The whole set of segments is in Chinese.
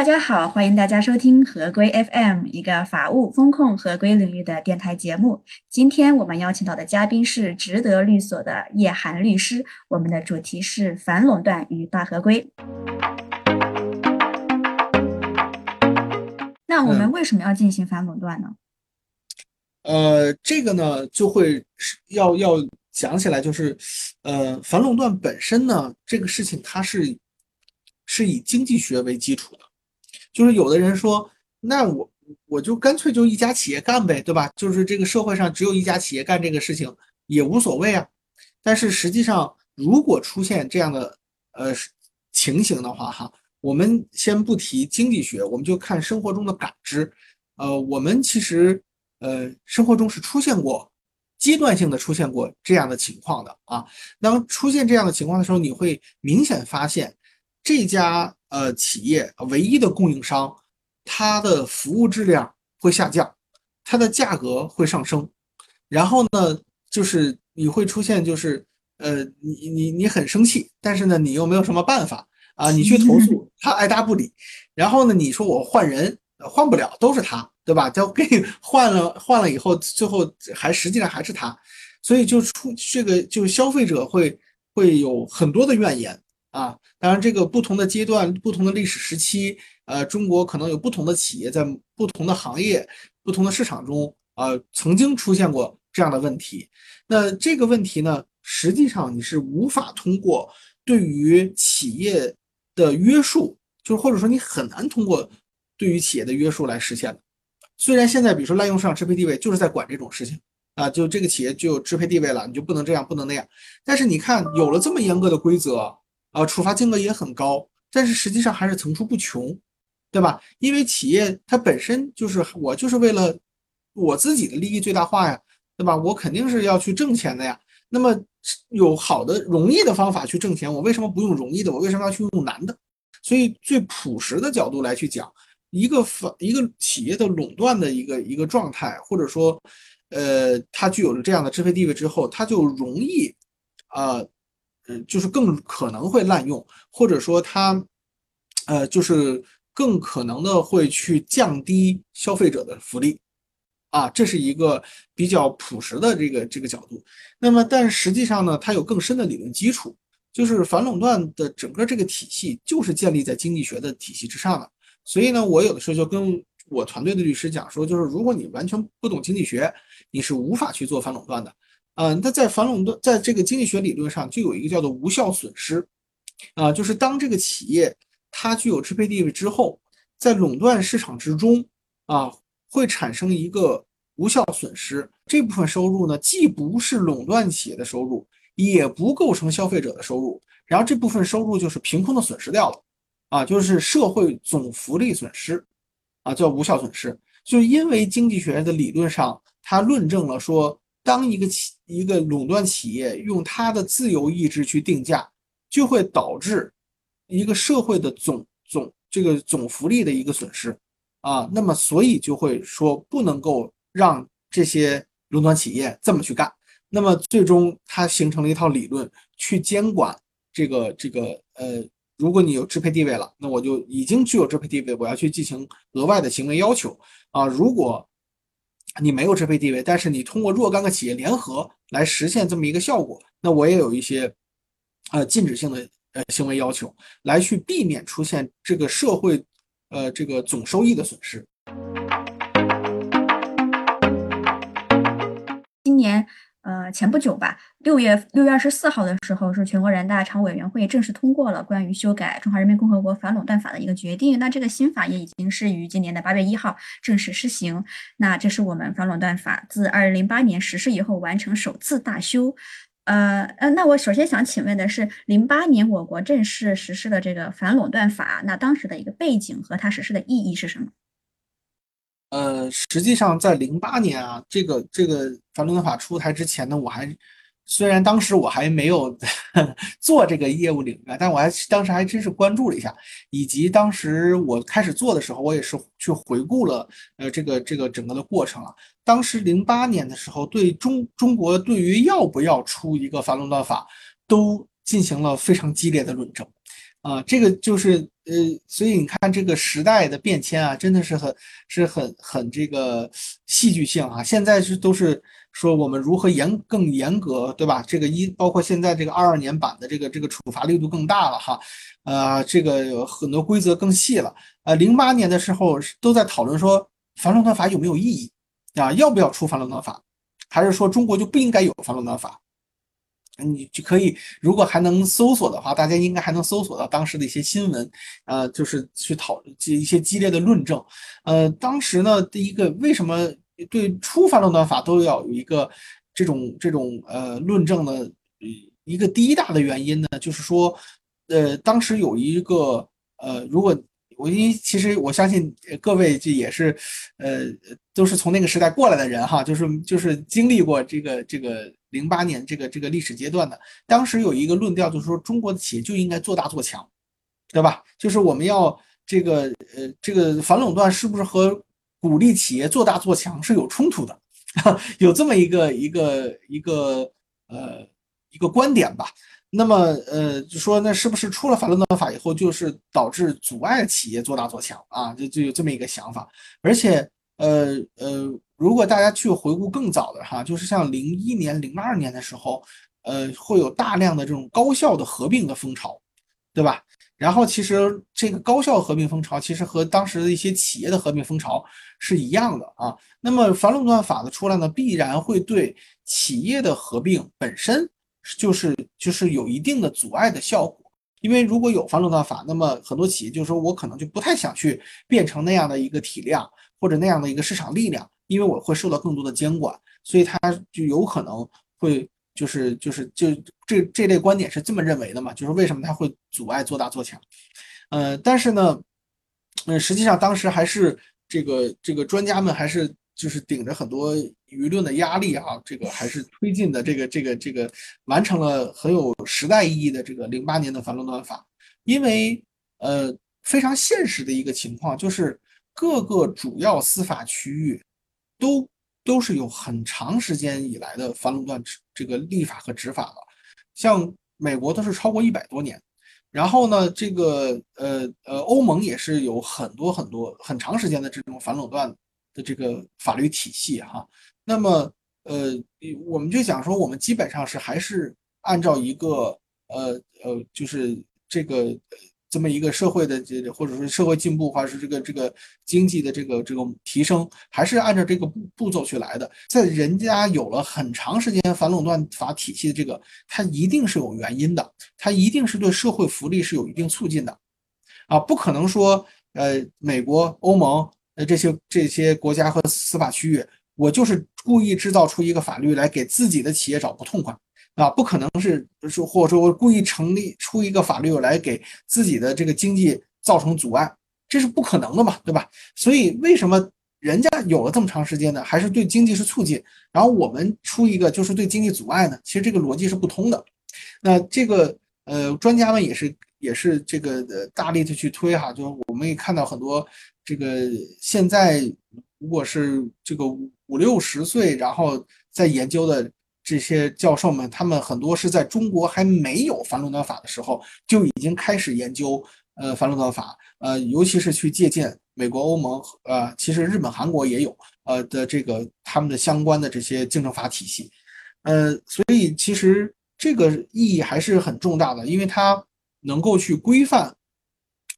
大家好，欢迎大家收听合规 FM，一个法务风控合规领域的电台节目。今天我们邀请到的嘉宾是值得律所的叶涵律师，我们的主题是反垄断与大合规。那我们为什么要进行反垄断呢？呃，这个呢就会要要讲起来，就是呃，反垄断本身呢，这个事情它是是以经济学为基础的。就是有的人说，那我我就干脆就一家企业干呗，对吧？就是这个社会上只有一家企业干这个事情也无所谓啊。但是实际上，如果出现这样的呃情形的话，哈，我们先不提经济学，我们就看生活中的感知。呃，我们其实呃生活中是出现过阶段性的出现过这样的情况的啊。当出现这样的情况的时候，你会明显发现这家。呃，企业唯一的供应商，它的服务质量会下降，它的价格会上升，然后呢，就是你会出现，就是呃，你你你很生气，但是呢，你又没有什么办法啊，你去投诉，他爱答不理，然后呢，你说我换人，换不了，都是他，对吧？就给你换了，换了以后，最后还实际上还是他，所以就出这个，就消费者会会有很多的怨言。啊，当然，这个不同的阶段、不同的历史时期，呃，中国可能有不同的企业在不同的行业、不同的市场中，呃，曾经出现过这样的问题。那这个问题呢，实际上你是无法通过对于企业的约束，就是或者说你很难通过对于企业的约束来实现的。虽然现在比如说滥用市场支配地位就是在管这种事情啊，就这个企业就有支配地位了，你就不能这样，不能那样。但是你看，有了这么严格的规则。啊，处罚金额也很高，但是实际上还是层出不穷，对吧？因为企业它本身就是我就是为了我自己的利益最大化呀，对吧？我肯定是要去挣钱的呀。那么有好的容易的方法去挣钱，我为什么不用容易的？我为什么要去用难的？所以最朴实的角度来去讲，一个法一个企业的垄断的一个一个状态，或者说，呃，它具有了这样的支配地位之后，它就容易，啊就是更可能会滥用，或者说它，呃，就是更可能的会去降低消费者的福利，啊，这是一个比较朴实的这个这个角度。那么，但实际上呢，它有更深的理论基础，就是反垄断的整个这个体系就是建立在经济学的体系之上的。所以呢，我有的时候就跟我团队的律师讲说，就是如果你完全不懂经济学，你是无法去做反垄断的。嗯，那在反垄断，在这个经济学理论上，就有一个叫做无效损失，啊，就是当这个企业它具有支配地位之后，在垄断市场之中，啊，会产生一个无效损失。这部分收入呢，既不是垄断企业的收入，也不构成消费者的收入，然后这部分收入就是凭空的损失掉了，啊，就是社会总福利损失，啊，叫无效损失。就因为经济学的理论上，它论证了说。当一个企一个垄断企业用它的自由意志去定价，就会导致一个社会的总总这个总福利的一个损失啊。那么，所以就会说不能够让这些垄断企业这么去干。那么，最终它形成了一套理论去监管这个这个呃，如果你有支配地位了，那我就已经具有支配地位，我要去进行额外的行为要求啊。如果你没有支配地位，但是你通过若干个企业联合来实现这么一个效果，那我也有一些呃禁止性的呃行为要求，来去避免出现这个社会呃这个总收益的损失。今年。呃，前不久吧，六月六月二十四号的时候，是全国人大常委委员会正式通过了关于修改《中华人民共和国反垄断法》的一个决定。那这个新法也已经是于今年的八月一号正式施行。那这是我们反垄断法自二零零八年实施以后完成首次大修。呃呃，那我首先想请问的是，零八年我国正式实施的这个反垄断法，那当时的一个背景和它实施的意义是什么？呃，实际上在零八年啊，这个这个反垄断法出台之前呢，我还虽然当时我还没有 做这个业务领域，但我还当时还真是关注了一下，以及当时我开始做的时候，我也是去回顾了呃这个这个整个的过程啊。当时零八年的时候，对中中国对于要不要出一个反垄断法，都进行了非常激烈的论证。啊，这个就是呃，所以你看这个时代的变迁啊，真的是很是很很这个戏剧性啊。现在是都是说我们如何严更严格，对吧？这个一包括现在这个二二年版的这个这个处罚力度更大了哈，呃，这个有很多规则更细了。呃，零八年的时候都在讨论说反垄断法有没有意义啊？要不要出反垄断法？还是说中国就不应该有反垄断法？你就可以，如果还能搜索的话，大家应该还能搜索到当时的一些新闻，呃，就是去讨一些激烈的论证。呃，当时呢，第一个为什么对初反垄断法都要有一个这种这种呃论证呢？一个第一大的原因呢，就是说，呃，当时有一个呃，如果我因为其实我相信各位这也是，呃，都是从那个时代过来的人哈，就是就是经历过这个这个零八年这个这个历史阶段的。当时有一个论调就是说，中国的企业就应该做大做强，对吧？就是我们要这个呃这个反垄断是不是和鼓励企业做大做强是有冲突的？有这么一个一个一个呃一个观点吧。那么，呃，就说那是不是出了反垄断法以后，就是导致阻碍企业做大做强啊？就就有这么一个想法。而且，呃呃，如果大家去回顾更早的哈，就是像零一年、零二年的时候，呃，会有大量的这种高校的合并的风潮，对吧？然后，其实这个高校合并风潮，其实和当时的一些企业的合并风潮是一样的啊。那么，反垄断法的出来呢，必然会对企业的合并本身。就是就是有一定的阻碍的效果，因为如果有反垄断法，那么很多企业就是说我可能就不太想去变成那样的一个体量或者那样的一个市场力量，因为我会受到更多的监管，所以它就有可能会就是就是就这这类观点是这么认为的嘛？就是为什么它会阻碍做大做强？呃，但是呢，嗯，实际上当时还是这个这个专家们还是。就是顶着很多舆论的压力啊，这个还是推进的这个这个这个完成了很有时代意义的这个零八年的反垄断法，因为呃非常现实的一个情况就是各个主要司法区域都都是有很长时间以来的反垄断这个立法和执法了，像美国都是超过一百多年，然后呢这个呃呃欧盟也是有很多很多很长时间的这种反垄断。的这个法律体系哈，那么呃，我们就讲说，我们基本上是还是按照一个呃呃，就是这个呃这么一个社会的这或者说社会进步，或者是这个这个经济的这个这个提升，还是按照这个步步骤去来的。在人家有了很长时间反垄断法体系的这个，它一定是有原因的，它一定是对社会福利是有一定促进的啊，不可能说呃，美国、欧盟。呃这些这些国家和司法区域，我就是故意制造出一个法律来给自己的企业找不痛快啊！不可能是说或者说我故意成立出一个法律来给自己的这个经济造成阻碍，这是不可能的嘛，对吧？所以为什么人家有了这么长时间呢？还是对经济是促进，然后我们出一个就是对经济阻碍呢？其实这个逻辑是不通的。那这个呃，专家们也是也是这个呃大力的去推哈，就是我们也看到很多。这个现在如果是这个五五六十岁，然后在研究的这些教授们，他们很多是在中国还没有反垄断法的时候就已经开始研究呃反垄断法，呃，尤其是去借鉴美国、欧盟，呃，其实日本、韩国也有呃的这个他们的相关的这些竞争法体系，呃，所以其实这个意义还是很重大的，因为它能够去规范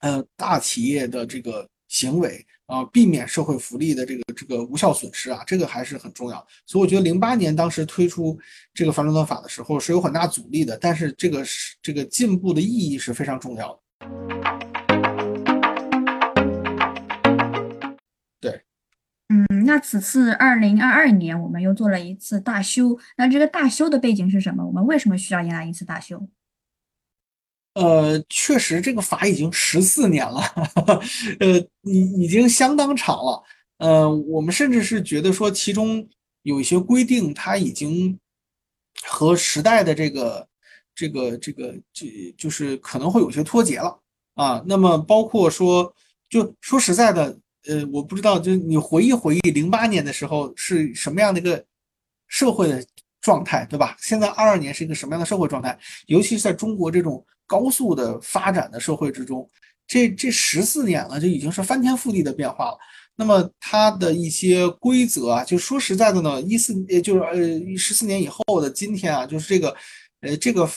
呃大企业的这个。行为啊，避免社会福利的这个这个无效损失啊，这个还是很重要。所以我觉得零八年当时推出这个反垄断法的时候是有很大阻力的，但是这个是这个进步的意义是非常重要的。对，嗯，那此次二零二二年我们又做了一次大修，那这个大修的背景是什么？我们为什么需要迎来一次大修？呃，确实，这个法已经十四年了，呃，已已经相当长了。呃，我们甚至是觉得说，其中有一些规定，它已经和时代的这个、这个、这个，就就是可能会有些脱节了啊。那么，包括说，就说实在的，呃，我不知道，就你回忆回忆零八年的时候是什么样的一个社会的状态，对吧？现在二二年是一个什么样的社会状态？尤其是在中国这种。高速的发展的社会之中，这这十四年了，就已经是翻天覆地的变化了。那么它的一些规则啊，就说实在的呢，一四也就是呃十四年以后的今天啊，就是这个呃这个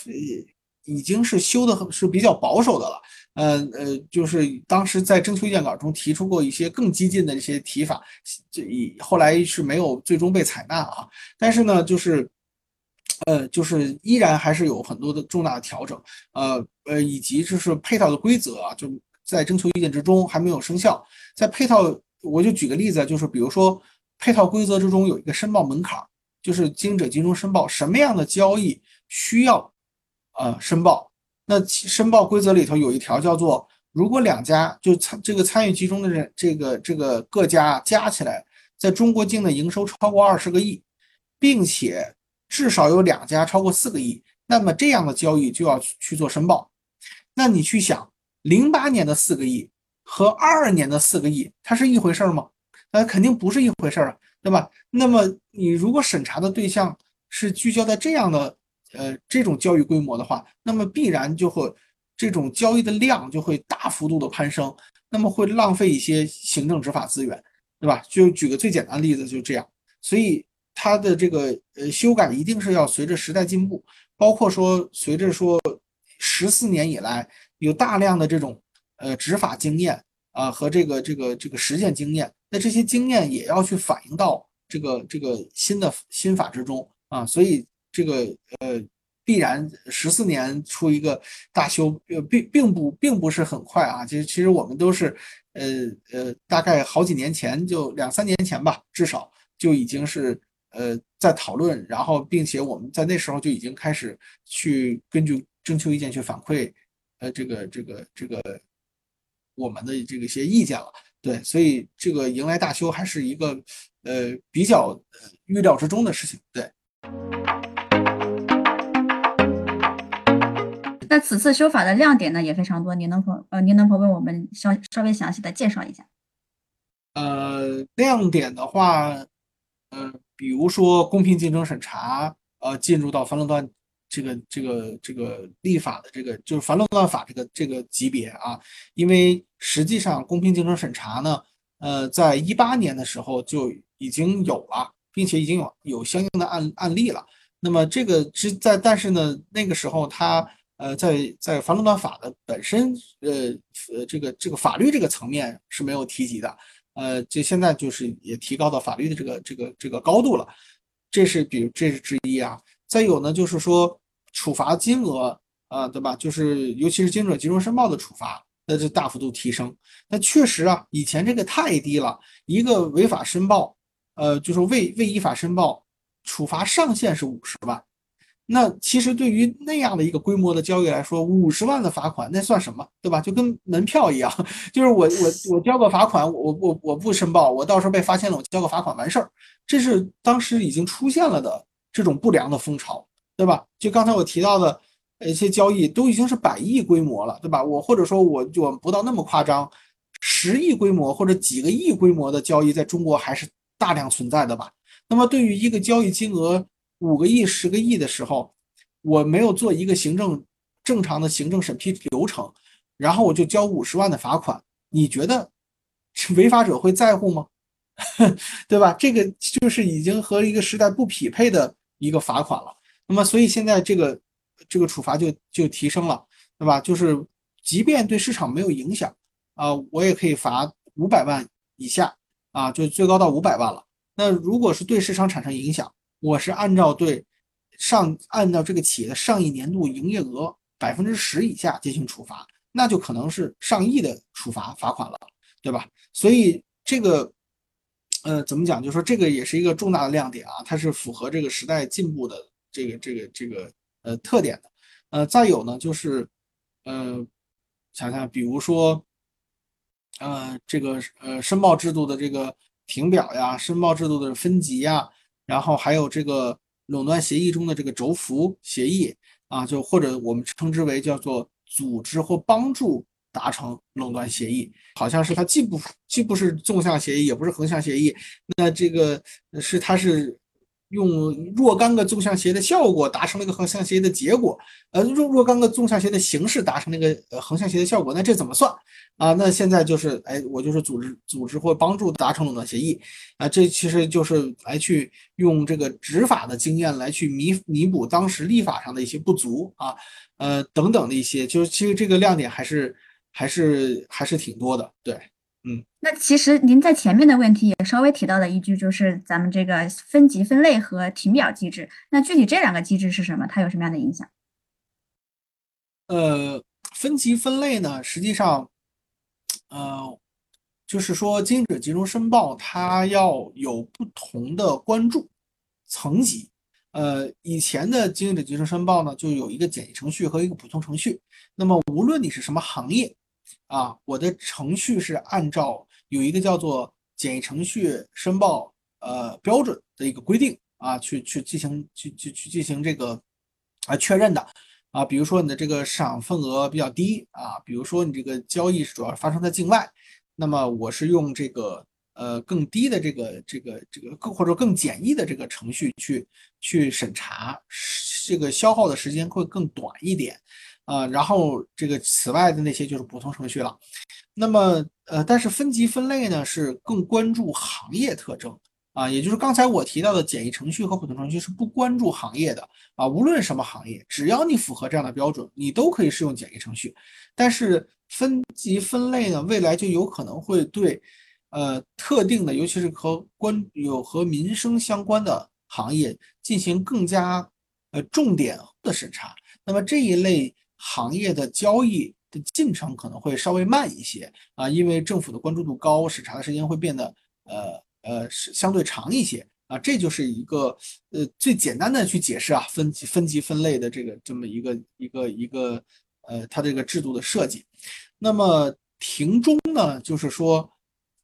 已经是修的是比较保守的了。呃呃，就是当时在征求意见稿中提出过一些更激进的一些提法，这以后来是没有最终被采纳啊。但是呢，就是呃就是依然还是有很多的重大的调整，呃呃，以及就是配套的规则啊，就在征求意见之中还没有生效，在配套。我就举个例子，就是比如说配套规则之中有一个申报门槛，就是经营者集中申报什么样的交易需要呃申报。那申报规则里头有一条叫做，如果两家就参这个参与其中的人这个这个各家加起来在中国境内营收超过二十个亿，并且至少有两家超过四个亿，那么这样的交易就要去做申报。那你去想，零八年的四个亿。和二二年的四个亿，它是一回事儿吗？那肯定不是一回事儿啊，对吧？那么你如果审查的对象是聚焦在这样的呃这种交易规模的话，那么必然就会这种交易的量就会大幅度的攀升，那么会浪费一些行政执法资源，对吧？就举个最简单的例子，就这样。所以它的这个呃修改一定是要随着时代进步，包括说随着说十四年以来有大量的这种。呃，执法经验啊和这个这个这个实践经验，那这些经验也要去反映到这个这个新的新法之中啊，所以这个呃必然十四年出一个大修，呃并并不并不是很快啊，其实其实我们都是呃呃大概好几年前就两三年前吧，至少就已经是呃在讨论，然后并且我们在那时候就已经开始去根据征求意见去反馈，呃这个这个这个。我们的这个一些意见了，对，所以这个迎来大修还是一个呃比较预料之中的事情，对。那此次修法的亮点呢也非常多，您能否呃您能否为我们稍稍微详细的介绍一下？呃，亮点的话，呃，比如说公平竞争审查，呃，进入到反垄断。这个这个这个立法的这个就是反垄断法这个这个级别啊，因为实际上公平竞争审查呢，呃，在一八年的时候就已经有了，并且已经有有相应的案案例了。那么这个之在，但是呢，那个时候它呃在在反垄断法的本身呃呃这个这个法律这个层面是没有提及的，呃，就现在就是也提高到法律的这个这个这个高度了。这是比如这是之一啊。再有呢，就是说处罚金额啊，对吧？就是尤其是经营者集中申报的处罚，那就大幅度提升。那确实啊，以前这个太低了，一个违法申报，呃，就是未未依法申报，处罚上限是五十万。那其实对于那样的一个规模的交易来说，五十万的罚款那算什么，对吧？就跟门票一样，就是我我我交个罚款，我我我不申报，我到时候被发现了，我交个罚款完事儿。这是当时已经出现了的。这种不良的风潮，对吧？就刚才我提到的一些交易，都已经是百亿规模了，对吧？我或者说我就不到那么夸张，十亿规模或者几个亿规模的交易，在中国还是大量存在的吧？那么对于一个交易金额五个亿、十个亿的时候，我没有做一个行政正常的行政审批流程，然后我就交五十万的罚款，你觉得违法者会在乎吗？对吧？这个就是已经和一个时代不匹配的。一个罚款了，那么所以现在这个这个处罚就就提升了，对吧？就是即便对市场没有影响啊，我也可以罚五百万以下啊，就最高到五百万了。那如果是对市场产生影响，我是按照对上按照这个企业的上一年度营业额百分之十以下进行处罚，那就可能是上亿的处罚罚款了，对吧？所以这个。呃，怎么讲？就说这个也是一个重大的亮点啊，它是符合这个时代进步的这个这个这个呃特点的。呃，再有呢，就是呃，想想，比如说，呃，这个呃申报制度的这个评表呀，申报制度的分级呀，然后还有这个垄断协议中的这个轴幅协议啊，就或者我们称之为叫做组织或帮助。达成垄断协议，好像是它既不既不是纵向协议，也不是横向协议。那这个是它是用若干个纵向协议的效果达成了一个横向协议的结果，呃，若若干个纵向协议的形式达成那个横向协议的效果，那这怎么算啊？那现在就是哎，我就是组织组织或帮助达成垄断协议啊，这其实就是来去用这个执法的经验来去弥弥补当时立法上的一些不足啊，呃等等的一些，就是其实这个亮点还是还是还是挺多的，对。嗯，那其实您在前面的问题也稍微提到了一句，就是咱们这个分级分类和停表机制。那具体这两个机制是什么？它有什么样的影响？呃，分级分类呢，实际上，呃，就是说经营者集中申报它要有不同的关注层级。呃，以前的经营者集中申报呢，就有一个简易程序和一个普通程序。那么无论你是什么行业。啊，我的程序是按照有一个叫做简易程序申报呃标准的一个规定啊，去去进行去去去进行这个啊确认的啊，比如说你的这个市场份额比较低啊，比如说你这个交易是主要发生在境外，那么我是用这个呃更低的这个这个这个更或者更简易的这个程序去去审查，这个消耗的时间会更短一点。啊，然后这个此外的那些就是普通程序了。那么，呃，但是分级分类呢是更关注行业特征啊，也就是刚才我提到的简易程序和普通程序是不关注行业的啊。无论什么行业，只要你符合这样的标准，你都可以适用简易程序。但是分级分类呢，未来就有可能会对呃特定的，尤其是和关有和民生相关的行业进行更加呃重点的审查。那么这一类。行业的交易的进程可能会稍微慢一些啊，因为政府的关注度高，审查的时间会变得呃呃是相对长一些啊，这就是一个呃最简单的去解释啊分级分级分类的这个这么一个一个一个呃它这个制度的设计。那么庭中呢，就是说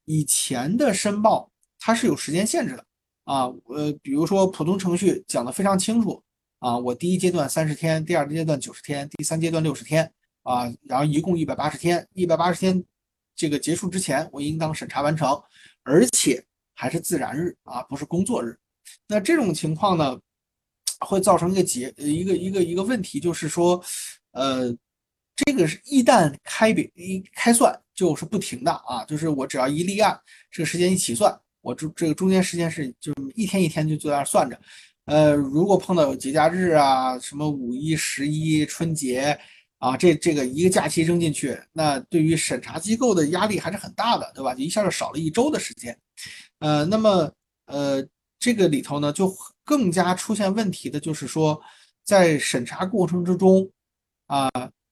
以前的申报它是有时间限制的啊，呃比如说普通程序讲的非常清楚。啊，我第一阶段三十天，第二阶段九十天，第三阶段六十天，啊，然后一共一百八十天，一百八十天这个结束之前，我应当审查完成，而且还是自然日啊，不是工作日。那这种情况呢，会造成一个结一个一个一个问题，就是说，呃，这个是一旦开表一开算就是不停的啊，就是我只要一立案，这个时间一起算，我这这个中间时间是就一天一天就在那算着。呃，如果碰到有节假日啊，什么五一、十一、春节啊，这这个一个假期扔进去，那对于审查机构的压力还是很大的，对吧？就一下就少了一周的时间。呃，那么呃，这个里头呢，就更加出现问题的就是说，在审查过程之中啊，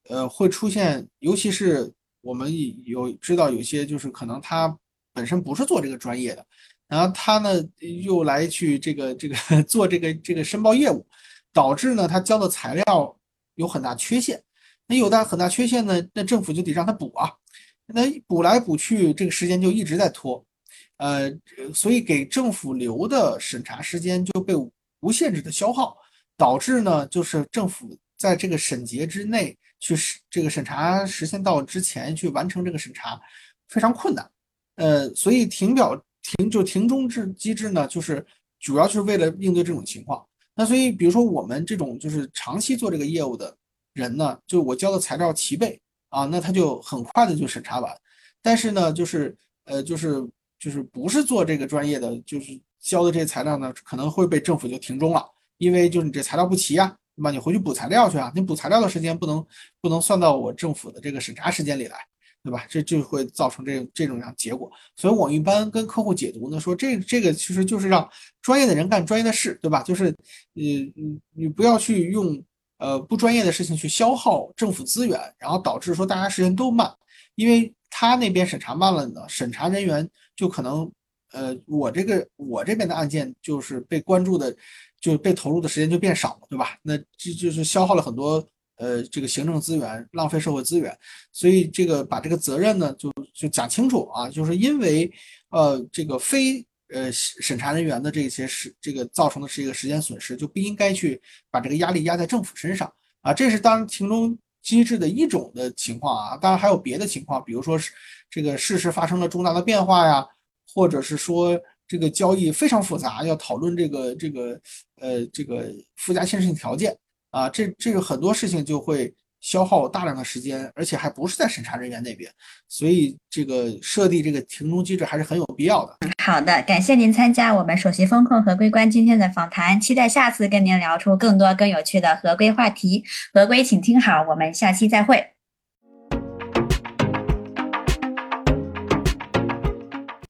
呃，会出现，尤其是我们有知道有些就是可能他本身不是做这个专业的。然后他呢又来去这个这个 做这个这个申报业务，导致呢他交的材料有很大缺陷。那有的很大缺陷呢，那政府就得让他补啊。那补来补去，这个时间就一直在拖，呃，所以给政府留的审查时间就被无限制的消耗，导致呢就是政府在这个审结之内去这个审查时限到之前去完成这个审查非常困难。呃，所以停表。停就停中制机制呢，就是主要就是为了应对这种情况。那所以，比如说我们这种就是长期做这个业务的人呢，就我交的材料齐备啊，那他就很快的就审查完。但是呢，就是呃，就是就是不是做这个专业的，就是交的这些材料呢，可能会被政府就停中了，因为就是你这材料不齐呀，对吧？你回去补材料去啊，你补材料的时间不能不能算到我政府的这个审查时间里来。对吧？这就会造成这这种样结果，所以我一般跟客户解读呢，说这这个其实就是让专业的人干专业的事，对吧？就是，你你你不要去用呃不专业的事情去消耗政府资源，然后导致说大家时间都慢，因为他那边审查慢了呢，审查人员就可能呃我这个我这边的案件就是被关注的，就被投入的时间就变少了，对吧？那这就是消耗了很多。呃，这个行政资源浪费社会资源，所以这个把这个责任呢，就就讲清楚啊，就是因为呃这个非呃审查人员的这些是这个造成的是一个时间损失，就不应该去把这个压力压在政府身上啊。这是当庭中机制的一种的情况啊，当然还有别的情况，比如说是这个事实发生了重大的变化呀，或者是说这个交易非常复杂，要讨论这个这个呃这个附加限制性条件啊，这这个很多事情就会消耗大量的时间，而且还不是在审查人员那边，所以这个设立这个停钟机制还是很有必要的。好的，感谢您参加我们首席风控合规官今天的访谈，期待下次跟您聊出更多更有趣的合规话题。合规，请听好，我们下期再会。